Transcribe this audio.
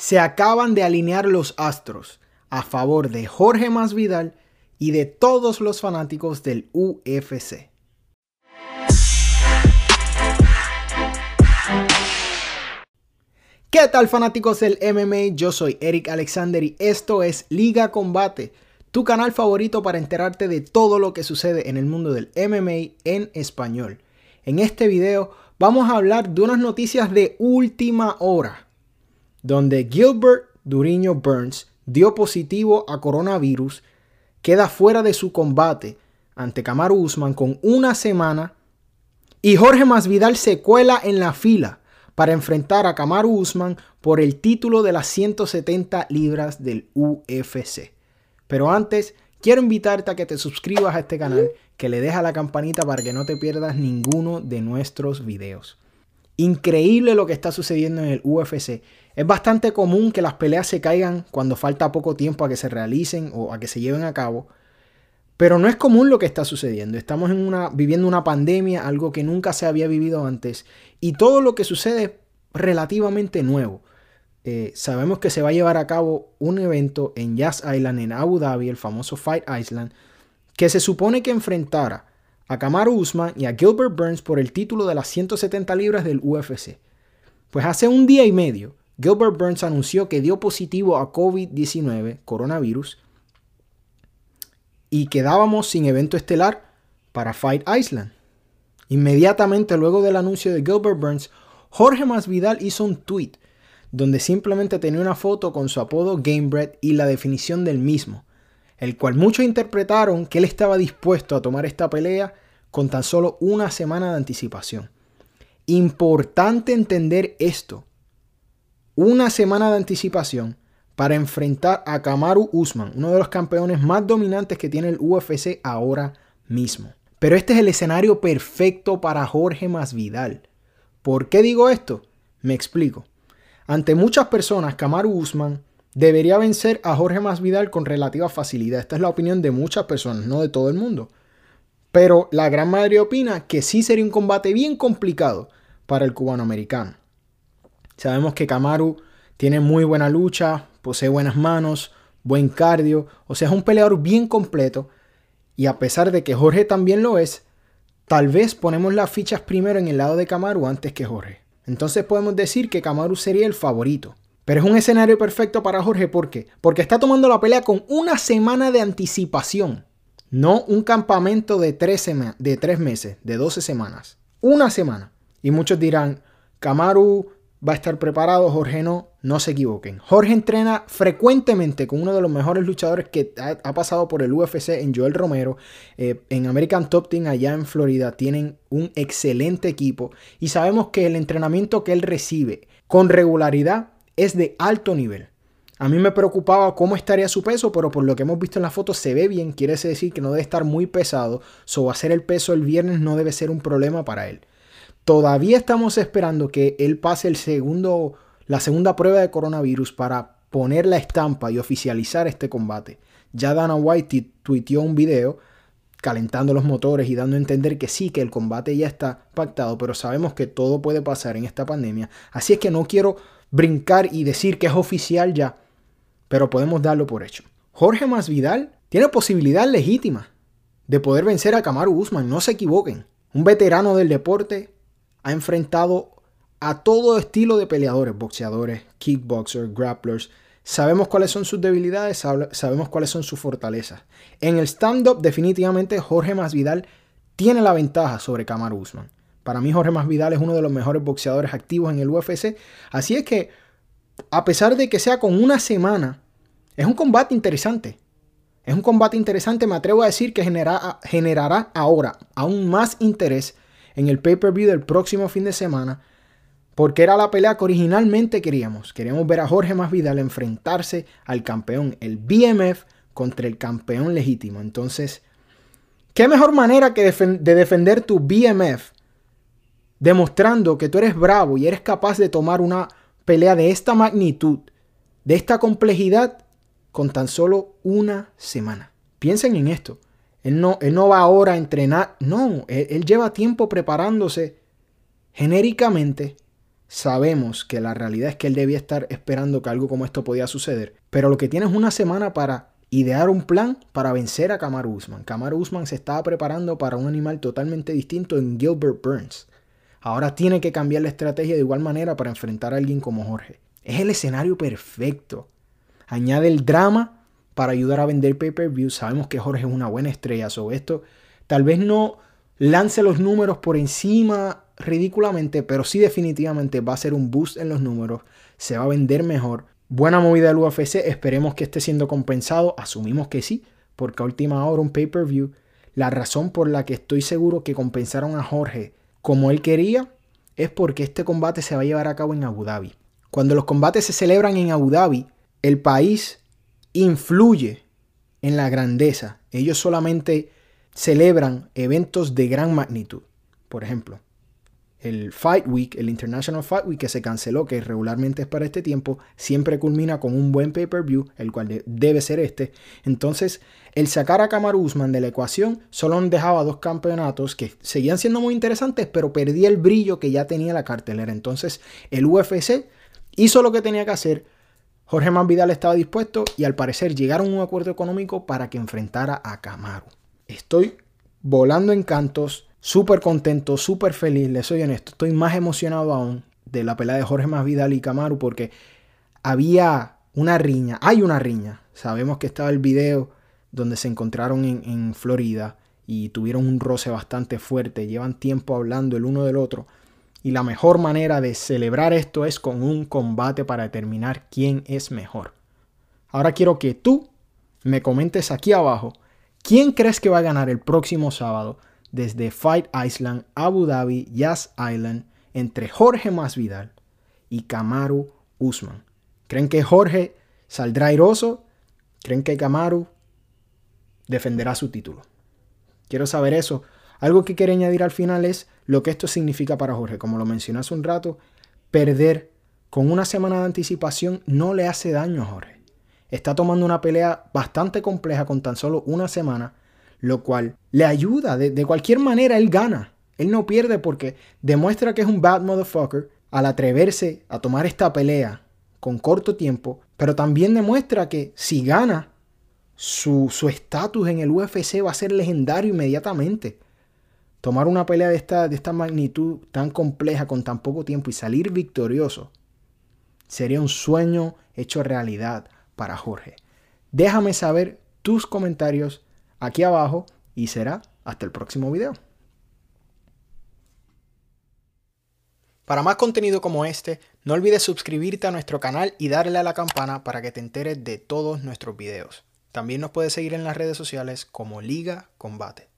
Se acaban de alinear los astros a favor de Jorge Masvidal y de todos los fanáticos del UFC. ¿Qué tal fanáticos del MMA? Yo soy Eric Alexander y esto es Liga Combate, tu canal favorito para enterarte de todo lo que sucede en el mundo del MMA en español. En este video vamos a hablar de unas noticias de última hora, donde Gilbert Duriño Burns dio positivo a coronavirus, queda fuera de su combate ante Kamaru Usman con una semana y Jorge Masvidal se cuela en la fila para enfrentar a Kamaru Usman por el título de las 170 libras del UFC. Pero antes, quiero invitarte a que te suscribas a este canal, que le dejes la campanita para que no te pierdas ninguno de nuestros videos. Increíble lo que está sucediendo en el UFC. Es bastante común que las peleas se caigan cuando falta poco tiempo a que se realicen o a que se lleven a cabo. Pero no es común lo que está sucediendo. Estamos viviendo una pandemia, algo que nunca se había vivido antes. Y todo lo que sucede es relativamente nuevo. Eh, sabemos que se va a llevar a cabo un evento en Jazz Island, en Abu Dhabi, el famoso Fight Island, que se supone que enfrentara a Kamaru Usman y a Gilbert Burns por el título de las 170 libras del UFC. Pues hace un día y medio, Gilbert Burns anunció que dio positivo a COVID-19, coronavirus, y quedábamos sin evento estelar para Fight Island. Inmediatamente luego del anuncio de Gilbert Burns, Jorge Masvidal hizo un tweet donde simplemente tenía una foto con su apodo Gamebred y la definición del mismo, el cual muchos interpretaron que él estaba dispuesto a tomar esta pelea con tan solo una semana de anticipación. Importante entender esto. Una semana de anticipación para enfrentar a Kamaru Usman, uno de los campeones más dominantes que tiene el UFC ahora mismo. Pero este es el escenario perfecto para Jorge Masvidal. ¿Por qué digo esto? Me explico. Ante muchas personas, Kamaru Usman debería vencer a Jorge Masvidal con relativa facilidad. Esta es la opinión de muchas personas, no de todo el mundo. Pero la gran mayoría opina que sí sería un combate bien complicado para el cubano americano. Sabemos que Kamaru tiene muy buena lucha, posee buenas manos, buen cardio, o sea, es un peleador bien completo. Y a pesar de que Jorge también lo es, tal vez ponemos las fichas primero en el lado de Kamaru antes que Jorge. Entonces podemos decir que Kamaru sería el favorito. Pero es un escenario perfecto para Jorge, ¿por qué? Porque está tomando la pelea con una semana de anticipación. No un campamento de tres, de tres meses, de 12 semanas. Una semana. Y muchos dirán, Kamaru va a estar preparado, Jorge no, no se equivoquen. Jorge entrena frecuentemente con uno de los mejores luchadores que ha, pasado por el UFC en Joel Romero. Eh, en American Top Team allá en Florida tienen un excelente equipo y sabemos que el entrenamiento que él recibe con regularidad es de alto nivel. A mí me preocupaba cómo estaría su peso, pero por lo que hemos visto en la foto se ve bien, quiere decir que no debe estar muy pesado, so hacer el peso el viernes no debe ser un problema para él. Todavía estamos esperando que él pase el segundo, la segunda prueba de coronavirus para poner la estampa y oficializar este combate. Ya Dana White tuiteó un video calentando los motores y dando a entender que sí, que el combate ya está pactado, pero sabemos que todo puede pasar en esta pandemia. Así es que no quiero brincar y decir que es oficial ya, pero podemos darlo por hecho. Jorge Masvidal tiene posibilidad legítima de poder vencer a Kamaru Usman, no se equivoquen. Un veterano del deporte ha enfrentado a todo estilo de peleadores, boxeadores, kickboxers, grapplers. Sabemos cuáles son sus debilidades, sabemos cuáles son sus fortalezas. En el stand-up, definitivamente Jorge Masvidal tiene la ventaja sobre Kamaru Usman. Para mí Jorge Masvidal es uno de los mejores boxeadores activos en el UFC. Así es que, a pesar de que sea con una semana, es un combate interesante. Es un combate interesante, me atrevo a decir que generará ahora aún más interés en el pay-per-view del próximo fin de semana, porque era la pelea que originalmente queríamos. Queríamos ver a Jorge Masvidal enfrentarse al campeón, el BMF, contra el campeón legítimo. Entonces, ¿qué mejor manera que de defender tu BMF? Demostrando que tú eres bravo y eres capaz de tomar una pelea de esta magnitud, de esta complejidad, con tan solo una semana. Piensen en esto. Él no, no va ahora a entrenar. No, él, lleva tiempo preparándose genéricamente sabemos que la realidad es que él debía estar esperando que algo como esto podía suceder. Pero lo que tiene es una semana para idear un plan para vencer a Kamaru Usman. Kamaru Usman se estaba preparando para un animal totalmente distinto en Gilbert Burns. Ahora tiene que cambiar la estrategia de igual manera para enfrentar a alguien como Jorge. Es el escenario perfecto. Añade el drama para ayudar a vender pay-per-view. Sabemos que Jorge es una buena estrella sobre esto. Tal vez no lance los números por encima ridículamente, pero sí definitivamente va a ser un boost en los números. Se va a vender mejor. Buena movida del UFC, esperemos que esté siendo compensado, asumimos que sí, porque a última hora un pay-per-view, la razón por la que estoy seguro que compensaron a Jorge como él quería es porque este combate se va a llevar a cabo en Abu Dhabi. Cuando los combates se celebran en Abu Dhabi, el país influye en la grandeza. Ellos solamente celebran eventos de gran magnitud. Por ejemplo, el Fight Week, el International Fight Week que se canceló, que regularmente es para este tiempo, siempre culmina con un buen pay-per-view, el cual debe ser este. Entonces, el sacar a Kamaru Usman de la ecuación solo dejaba dos campeonatos que seguían siendo muy interesantes, pero perdía el brillo que ya tenía la cartelera. Entonces, el UFC hizo lo que tenía que hacer. Jorge Masvidal estaba dispuesto y al parecer llegaron a un acuerdo económico para que enfrentara a Kamaru. Estoy volando en cantos súper contento, súper feliz, les soy honesto. Estoy más emocionado aún de la pelea de Jorge Masvidal y Camaru porque había una riña, hay una riña. Sabemos que estaba el video donde se encontraron en, en Florida y tuvieron un roce bastante fuerte. Llevan tiempo hablando el uno del otro. Y la mejor manera de celebrar esto es con un combate para determinar quién es mejor. Ahora quiero que tú me comentes aquí abajo quién crees que va a ganar el próximo sábado desde Fight Island, Abu Dhabi, Yas Island, entre Jorge Masvidal y Kamaru Usman. ¿Creen que Jorge saldrá airoso? ¿Creen que Kamaru defenderá su título? Quiero saber eso. Algo que quiero añadir al final es lo que esto significa para Jorge. Como lo mencioné hace un rato, perder con una semana de anticipación no le hace daño a Jorge. Está tomando una pelea bastante compleja con tan solo una semana lo cual le ayuda. De, cualquier manera, él gana. Él no pierde porque demuestra que es un bad motherfucker al atreverse a tomar esta pelea con corto tiempo, pero también demuestra que si gana, su estatus en el UFC va a ser legendario inmediatamente. Tomar una pelea de esta, de esta magnitud tan compleja con tan poco tiempo y salir victorioso sería un sueño hecho realidad para Jorge. Déjame saber tus comentarios aquí abajo y será hasta el próximo video. Para más contenido como este, no olvides suscribirte a nuestro canal y darle a la campana para que te enteres de todos nuestros videos. También nos puedes seguir en las redes sociales como Liga Combate.